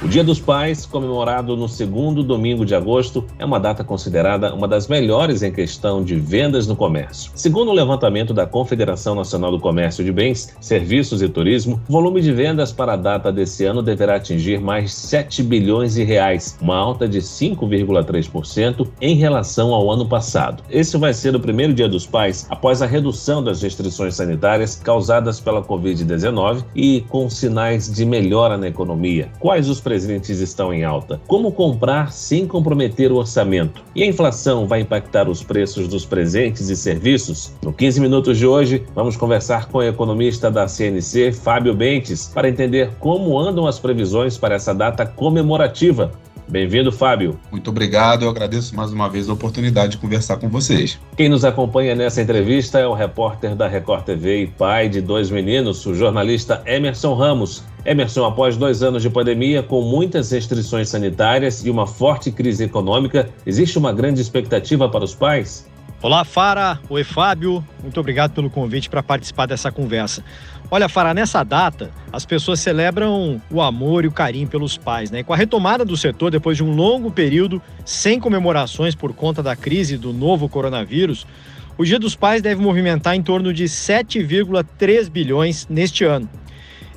O Dia dos Pais, comemorado no segundo domingo de agosto, é uma data considerada uma das melhores em questão de vendas no comércio. Segundo o levantamento da Confederação Nacional do Comércio de Bens, Serviços e Turismo, o volume de vendas para a data desse ano deverá atingir mais 7 bilhões de reais, uma alta de 5,3% em relação ao ano passado. Esse vai ser o primeiro Dia dos Pais após a redução das restrições sanitárias causadas pela Covid-19 e com sinais de melhora na economia. Quais os presentes estão em alta. Como comprar sem comprometer o orçamento? E a inflação vai impactar os preços dos presentes e serviços? No 15 minutos de hoje, vamos conversar com o economista da CNC, Fábio Bentes, para entender como andam as previsões para essa data comemorativa. Bem-vindo, Fábio. Muito obrigado, eu agradeço mais uma vez a oportunidade de conversar com vocês. Quem nos acompanha nessa entrevista é o repórter da Record TV e pai de dois meninos, o jornalista Emerson Ramos. Emerson, após dois anos de pandemia, com muitas restrições sanitárias e uma forte crise econômica, existe uma grande expectativa para os pais? Olá, Fara. Oi, Fábio. Muito obrigado pelo convite para participar dessa conversa. Olha, Fara, nessa data, as pessoas celebram o amor e o carinho pelos pais, né? E com a retomada do setor depois de um longo período sem comemorações por conta da crise do novo coronavírus, o Dia dos Pais deve movimentar em torno de 7,3 bilhões neste ano.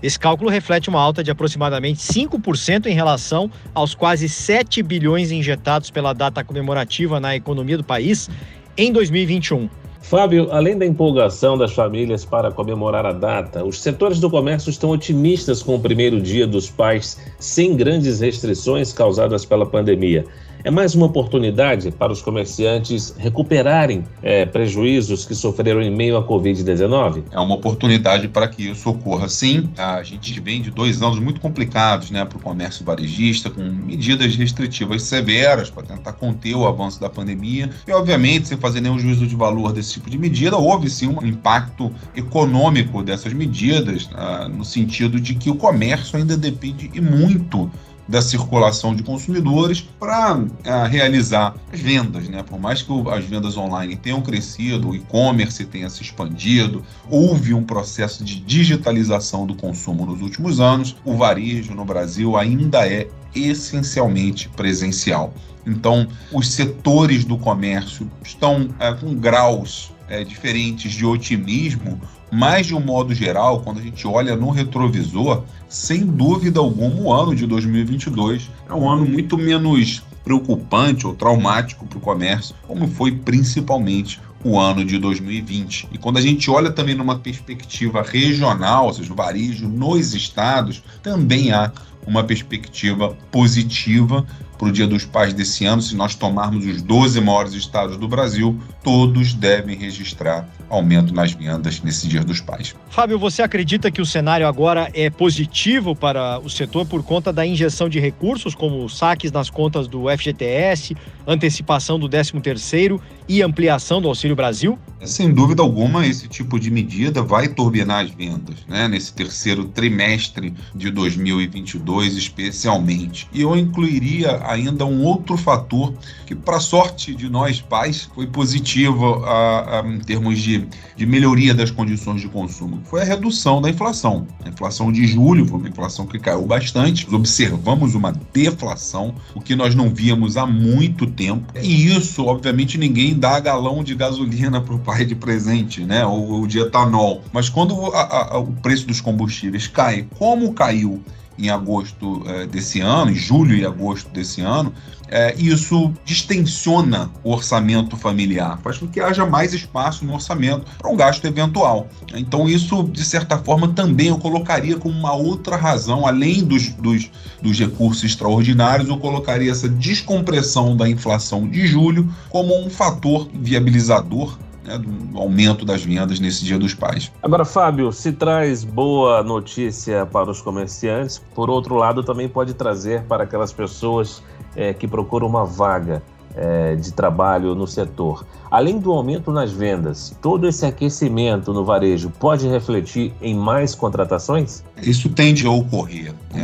Esse cálculo reflete uma alta de aproximadamente 5% em relação aos quase 7 bilhões injetados pela data comemorativa na economia do país em 2021. Fábio, além da empolgação das famílias para comemorar a data, os setores do comércio estão otimistas com o primeiro dia dos pais sem grandes restrições causadas pela pandemia é mais uma oportunidade para os comerciantes recuperarem é, prejuízos que sofreram em meio à Covid-19? É uma oportunidade para que isso ocorra, sim. A gente vem de dois anos muito complicados né, para o comércio varejista, com medidas restritivas severas para tentar conter o avanço da pandemia. E, obviamente, sem fazer nenhum juízo de valor desse tipo de medida, houve sim um impacto econômico dessas medidas, ah, no sentido de que o comércio ainda depende e muito da circulação de consumidores para é, realizar as vendas, né? Por mais que as vendas online tenham crescido, o e-commerce tenha se expandido, houve um processo de digitalização do consumo nos últimos anos, o varejo no Brasil ainda é essencialmente presencial. Então, os setores do comércio estão é, com graus é, diferentes de otimismo, mas de um modo geral, quando a gente olha no retrovisor, sem dúvida alguma, o ano de 2022 é um ano muito menos preocupante ou traumático para o comércio, como foi principalmente o ano de 2020. E quando a gente olha também numa perspectiva regional, ou seja, o varejo nos estados, também há uma perspectiva positiva para o Dia dos Pais desse ano. Se nós tomarmos os 12 maiores estados do Brasil, todos devem registrar aumento nas vendas nesse Dia dos Pais. Fábio, você acredita que o cenário agora é positivo para o setor por conta da injeção de recursos, como saques nas contas do FGTS, antecipação do 13º e ampliação do Auxílio Brasil? Sem dúvida alguma, esse tipo de medida vai turbinar as vendas, né, nesse terceiro trimestre de 2022, especialmente. E eu incluiria ainda um outro fator que, para sorte de nós pais, foi positivo a, a, em termos de de, melhoria das condições de consumo foi a redução da inflação. A inflação de julho foi uma inflação que caiu bastante. Observamos uma deflação, o que nós não víamos há muito tempo. E isso, obviamente, ninguém dá galão de gasolina para o pai de presente, né? Ou, ou de etanol. Mas quando a, a, o preço dos combustíveis cai, como caiu em agosto eh, desse ano, em julho e agosto desse ano, é, isso distensiona o orçamento familiar, faz com que haja mais espaço no orçamento para um gasto eventual. Então, isso, de certa forma, também eu colocaria como uma outra razão, além dos, dos, dos recursos extraordinários, eu colocaria essa descompressão da inflação de julho como um fator viabilizador né, do aumento das vendas nesse Dia dos Pais. Agora, Fábio, se traz boa notícia para os comerciantes, por outro lado, também pode trazer para aquelas pessoas é, que procuram uma vaga é, de trabalho no setor. Além do aumento nas vendas, todo esse aquecimento no varejo pode refletir em mais contratações? Isso tende a ocorrer. Né?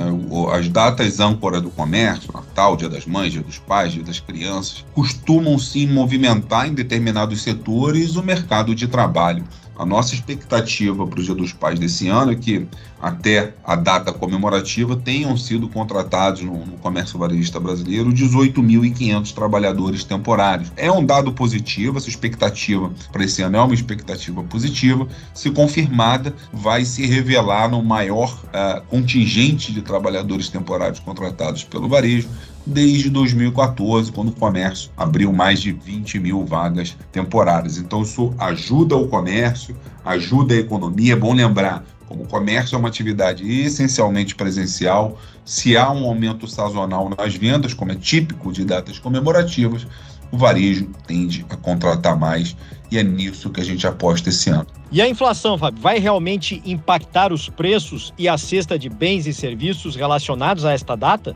As datas âncora do comércio, Natal, Dia das Mães, Dia dos Pais, Dia das Crianças, costumam sim movimentar em determinados setores o mercado de trabalho. A nossa expectativa para o Dia dos Pais desse ano é que, até a data comemorativa, tenham sido contratados no, no comércio varejista brasileiro 18.500 trabalhadores temporários. É um dado positivo, essa expectativa para esse ano é uma expectativa positiva. Se confirmada, vai se revelar no maior uh, contingente de trabalhadores temporários contratados pelo varejo desde 2014, quando o comércio abriu mais de 20 mil vagas temporárias. Então, isso ajuda o comércio, ajuda a economia. É bom lembrar, como o comércio é uma atividade essencialmente presencial, se há um aumento sazonal nas vendas, como é típico de datas comemorativas, o varejo tende a contratar mais e é nisso que a gente aposta esse ano. E a inflação, Fábio, vai realmente impactar os preços e a cesta de bens e serviços relacionados a esta data?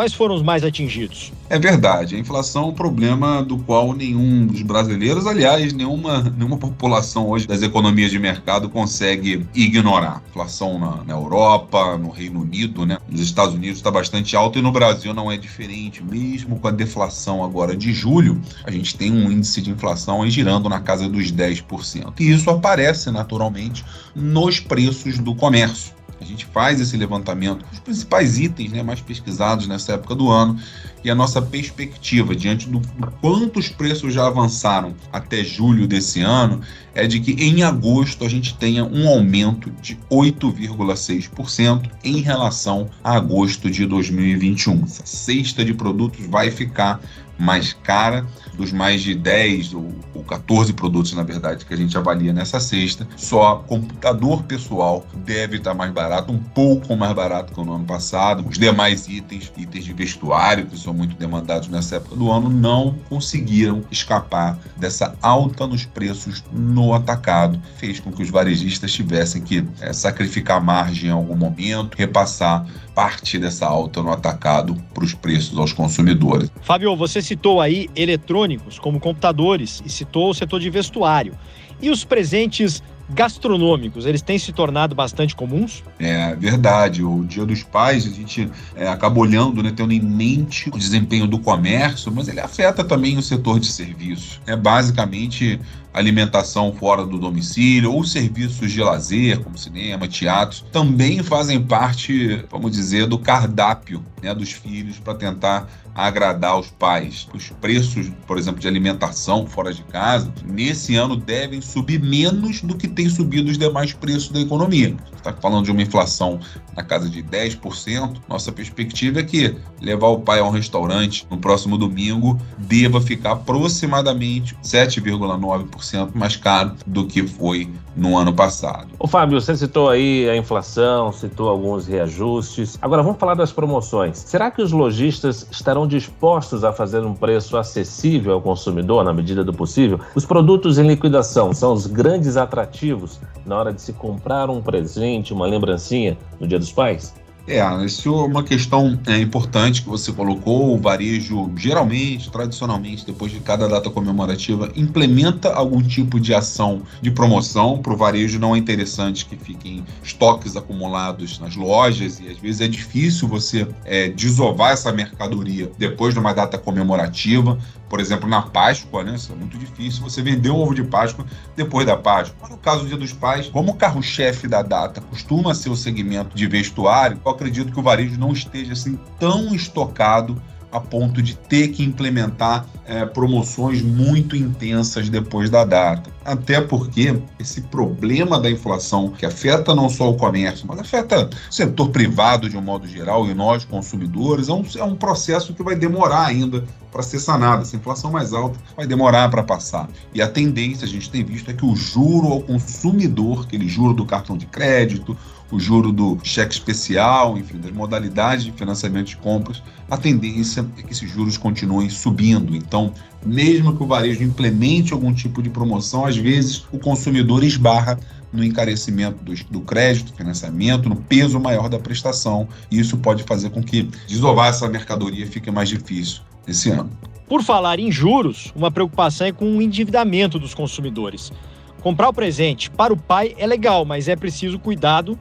Quais foram os mais atingidos? É verdade, a inflação é um problema do qual nenhum dos brasileiros, aliás, nenhuma, nenhuma população hoje das economias de mercado consegue ignorar. inflação na, na Europa, no Reino Unido, né? nos Estados Unidos está bastante alta e no Brasil não é diferente. Mesmo com a deflação agora de julho, a gente tem um índice de inflação aí girando na casa dos 10%. E isso aparece naturalmente nos preços do comércio. A gente faz esse levantamento dos principais itens né, mais pesquisados nessa época do ano e a nossa perspectiva diante do quanto os preços já avançaram até julho desse ano é de que em agosto a gente tenha um aumento de 8,6% em relação a agosto de 2021. Essa cesta de produtos vai ficar mais cara dos mais de 10 ou, ou 14 produtos, na verdade, que a gente avalia nessa cesta, só computador pessoal deve estar mais barato, um pouco mais barato que no ano passado. Os demais itens, itens de vestuário, que são muito demandados nessa época do ano, não conseguiram escapar dessa alta nos preços no atacado. Fez com que os varejistas tivessem que é, sacrificar margem em algum momento, repassar parte dessa alta no atacado para os preços aos consumidores. Fábio, você citou aí eletrônicos como computadores e citou o setor de vestuário. E os presentes gastronômicos, eles têm se tornado bastante comuns? É verdade. O Dia dos Pais, a gente é, acaba olhando, né, tendo em mente o desempenho do comércio, mas ele afeta também o setor de serviços. É basicamente alimentação fora do domicílio ou serviços de lazer, como cinema, teatros, também fazem parte, vamos dizer, do cardápio né, dos filhos para tentar agradar os pais. Os preços, por exemplo, de alimentação fora de casa, nesse ano devem subir menos do que tem subido os demais preços da economia. Está falando de uma inflação na casa de 10%. Nossa perspectiva é que levar o pai a um restaurante no próximo domingo deva ficar aproximadamente 7,9% mais caro do que foi no ano passado. O Fábio, você citou aí a inflação, citou alguns reajustes. Agora vamos falar das promoções. Será que os lojistas estarão dispostos a fazer um preço acessível ao consumidor na medida do possível? Os produtos em liquidação são os grandes atrativos na hora de se comprar um presente, uma lembrancinha no Dia dos Pais? É, isso é uma questão é, importante que você colocou. O varejo, geralmente, tradicionalmente, depois de cada data comemorativa, implementa algum tipo de ação de promoção. Para o varejo não é interessante que fiquem estoques acumulados nas lojas e às vezes é difícil você é, desovar essa mercadoria depois de uma data comemorativa por exemplo, na Páscoa, né? Isso é muito difícil você vender um ovo de Páscoa depois da Páscoa. No caso do Dia dos Pais, como o carro-chefe da data costuma ser o segmento de vestuário, eu acredito que o varejo não esteja assim tão estocado a ponto de ter que implementar é, promoções muito intensas depois da data. Até porque esse problema da inflação, que afeta não só o comércio, mas afeta o setor privado de um modo geral e nós, consumidores, é um, é um processo que vai demorar ainda para ser sanado. Essa inflação mais alta vai demorar para passar. E a tendência, a gente tem visto, é que o juro ao consumidor, aquele juro do cartão de crédito, o juro do cheque especial, enfim, das modalidades de financiamento de compras, a tendência é que esses juros continuem subindo. Então, mesmo que o varejo implemente algum tipo de promoção, às vezes o consumidor esbarra no encarecimento do, do crédito, financiamento, no peso maior da prestação, e isso pode fazer com que desovar essa mercadoria fique mais difícil esse ano. Por falar em juros, uma preocupação é com o endividamento dos consumidores. Comprar o presente para o pai é legal, mas é preciso cuidado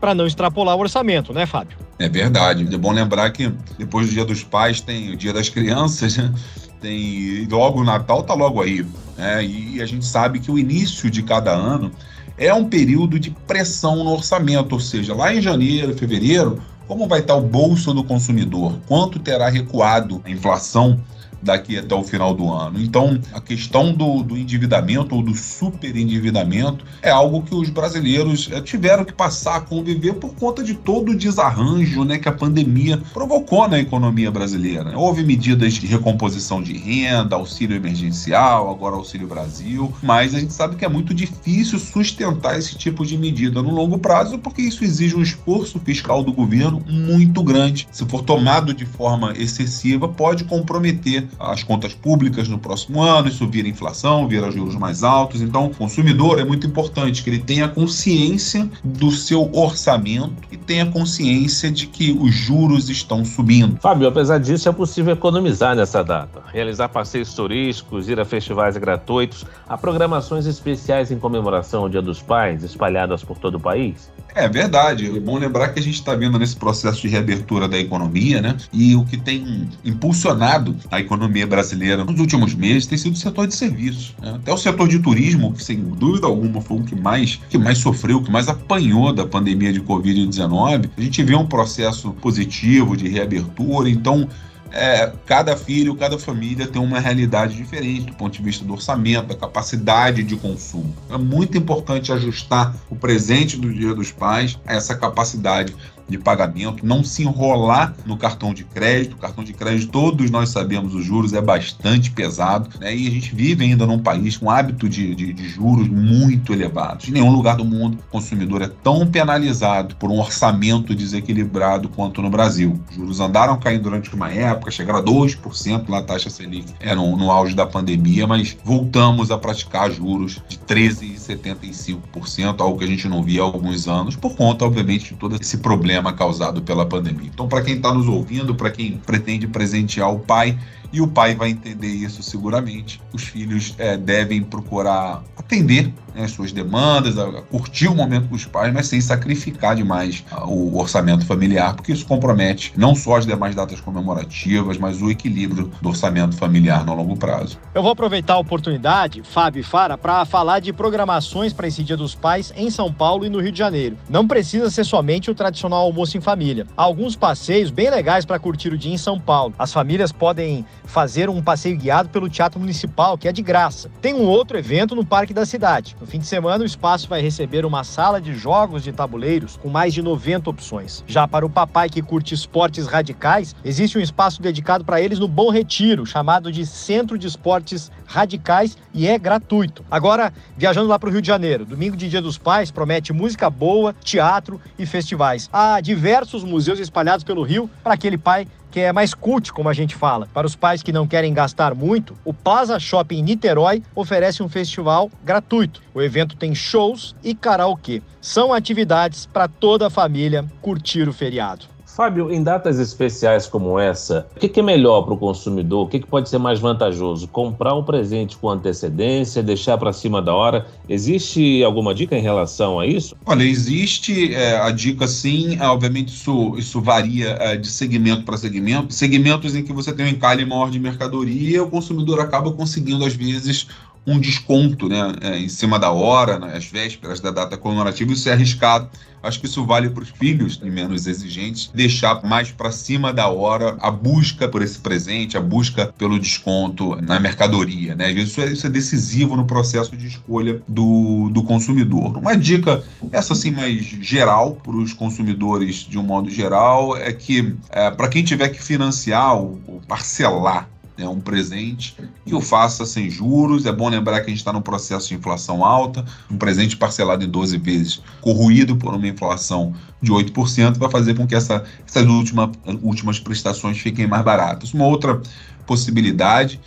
para não extrapolar o orçamento, né, Fábio? É verdade. É bom lembrar que depois do Dia dos Pais tem o Dia das Crianças, né? tem logo o Natal tá logo aí, né? E a gente sabe que o início de cada ano é um período de pressão no orçamento, ou seja, lá em janeiro, fevereiro, como vai estar o bolso do consumidor? Quanto terá recuado a inflação? Daqui até o final do ano. Então, a questão do, do endividamento ou do superendividamento é algo que os brasileiros é, tiveram que passar a conviver por conta de todo o desarranjo né, que a pandemia provocou na economia brasileira. Houve medidas de recomposição de renda, auxílio emergencial, agora auxílio Brasil, mas a gente sabe que é muito difícil sustentar esse tipo de medida no longo prazo, porque isso exige um esforço fiscal do governo muito grande. Se for tomado de forma excessiva, pode comprometer as contas públicas no próximo ano, isso vira inflação, vira juros mais altos. Então, o consumidor é muito importante que ele tenha consciência do seu orçamento e tenha consciência de que os juros estão subindo. Fábio, apesar disso, é possível economizar nessa data. Realizar passeios turísticos, ir a festivais gratuitos, há programações especiais em comemoração ao Dia dos Pais, espalhadas por todo o país? É verdade. É bom lembrar que a gente está vendo nesse processo de reabertura da economia, né? E o que tem impulsionado a economia brasileira nos últimos meses tem sido o setor de serviços. Né? Até o setor de turismo, que sem dúvida alguma foi o que mais, que mais sofreu, que mais apanhou da pandemia de Covid-19, a gente vê um processo positivo de reabertura. Então, é, cada filho, cada família tem uma realidade diferente do ponto de vista do orçamento, da capacidade de consumo. É muito importante ajustar o presente do Dia dos Pais a essa capacidade de pagamento, não se enrolar no cartão de crédito. O cartão de crédito, todos nós sabemos, os juros é bastante pesado, né? E a gente vive ainda num país com hábito de, de, de juros muito elevados. Em nenhum lugar do mundo o consumidor é tão penalizado por um orçamento desequilibrado quanto no Brasil. Os juros andaram caindo durante uma época, chegaram a 2% lá a taxa Selic, é no, no auge da pandemia, mas voltamos a praticar juros de 13,75%, algo que a gente não via há alguns anos, por conta, obviamente, de todo esse problema problema causado pela pandemia. Então, para quem está nos ouvindo, para quem pretende presentear o pai, e o pai vai entender isso seguramente. Os filhos é, devem procurar atender né, as suas demandas, a, a curtir o momento com os pais, mas sem sacrificar demais a, o orçamento familiar, porque isso compromete não só as demais datas comemorativas, mas o equilíbrio do orçamento familiar no longo prazo. Eu vou aproveitar a oportunidade, Fábio e Fara, para falar de programações para esse Dia dos Pais em São Paulo e no Rio de Janeiro. Não precisa ser somente o tradicional almoço em família. Há alguns passeios bem legais para curtir o dia em São Paulo. As famílias podem fazer um passeio guiado pelo Teatro Municipal, que é de graça. Tem um outro evento no Parque da Cidade. No fim de semana, o espaço vai receber uma sala de jogos de tabuleiros com mais de 90 opções. Já para o papai que curte esportes radicais, existe um espaço dedicado para eles no Bom Retiro, chamado de Centro de Esportes Radicais e é gratuito. Agora, viajando lá para o Rio de Janeiro, domingo de Dia dos Pais promete música boa, teatro e festivais. Há diversos museus espalhados pelo Rio para aquele pai que é mais cult, como a gente fala. Para os pais que não querem gastar muito, o Plaza Shopping Niterói oferece um festival gratuito. O evento tem shows e karaokê. São atividades para toda a família curtir o feriado. Fábio, em datas especiais como essa, o que é melhor para o consumidor? O que pode ser mais vantajoso? Comprar um presente com antecedência, deixar para cima da hora? Existe alguma dica em relação a isso? Olha, existe é, a dica sim. É, obviamente, isso, isso varia é, de segmento para segmento. Segmentos em que você tem um encalhe maior de mercadoria, o consumidor acaba conseguindo, às vezes, um desconto né, é, em cima da hora, nas né, vésperas da data comemorativa, isso é arriscado. Acho que isso vale para os filhos menos exigentes, deixar mais para cima da hora a busca por esse presente, a busca pelo desconto na mercadoria. Né? Isso é, isso é decisivo no processo de escolha do, do consumidor. Uma dica, essa assim mais geral, para os consumidores de um modo geral, é que é, para quem tiver que financiar ou, ou parcelar né, um presente e o faça sem juros. É bom lembrar que a gente está num processo de inflação alta, um presente parcelado em 12 vezes, corruído por uma inflação de 8%, vai fazer com que essa, essas última, últimas prestações fiquem mais baratas. Uma outra possibilidade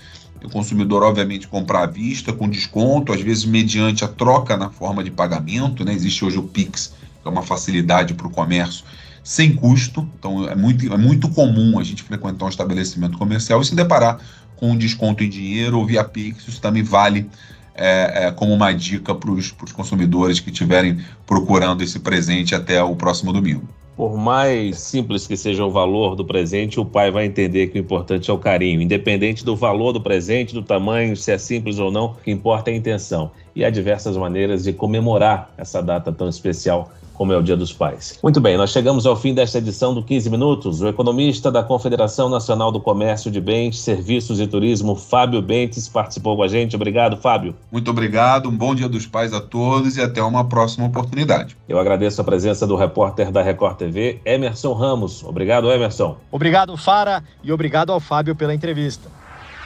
o consumidor, obviamente, comprar à vista, com desconto, às vezes mediante a troca na forma de pagamento. Né? Existe hoje o Pix, que é uma facilidade para o comércio sem custo. Então é muito, é muito comum a gente frequentar um estabelecimento comercial e se deparar com desconto em dinheiro ou via Pix. Isso também vale é, é, como uma dica para os consumidores que estiverem procurando esse presente até o próximo domingo. Por mais simples que seja o valor do presente, o pai vai entender que o importante é o carinho. Independente do valor do presente, do tamanho, se é simples ou não, o que importa é a intenção. E há diversas maneiras de comemorar essa data tão especial como é o Dia dos Pais. Muito bem, nós chegamos ao fim desta edição do 15 Minutos. O economista da Confederação Nacional do Comércio de Bens, Serviços e Turismo, Fábio Bentes, participou com a gente. Obrigado, Fábio. Muito obrigado, um bom Dia dos Pais a todos e até uma próxima oportunidade. Eu agradeço a presença do repórter da Record TV, Emerson Ramos. Obrigado, Emerson. Obrigado, Fara, e obrigado ao Fábio pela entrevista.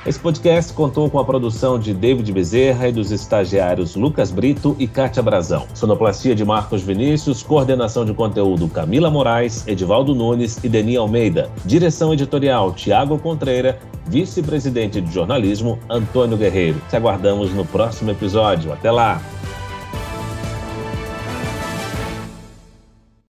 Esse podcast contou com a produção de David Bezerra e dos estagiários Lucas Brito e Kátia Brazão. Sonoplastia de Marcos Vinícius, coordenação de conteúdo Camila Moraes, Edivaldo Nunes e Deni Almeida. Direção editorial Tiago Contreira, vice-presidente de jornalismo Antônio Guerreiro. Te aguardamos no próximo episódio. Até lá!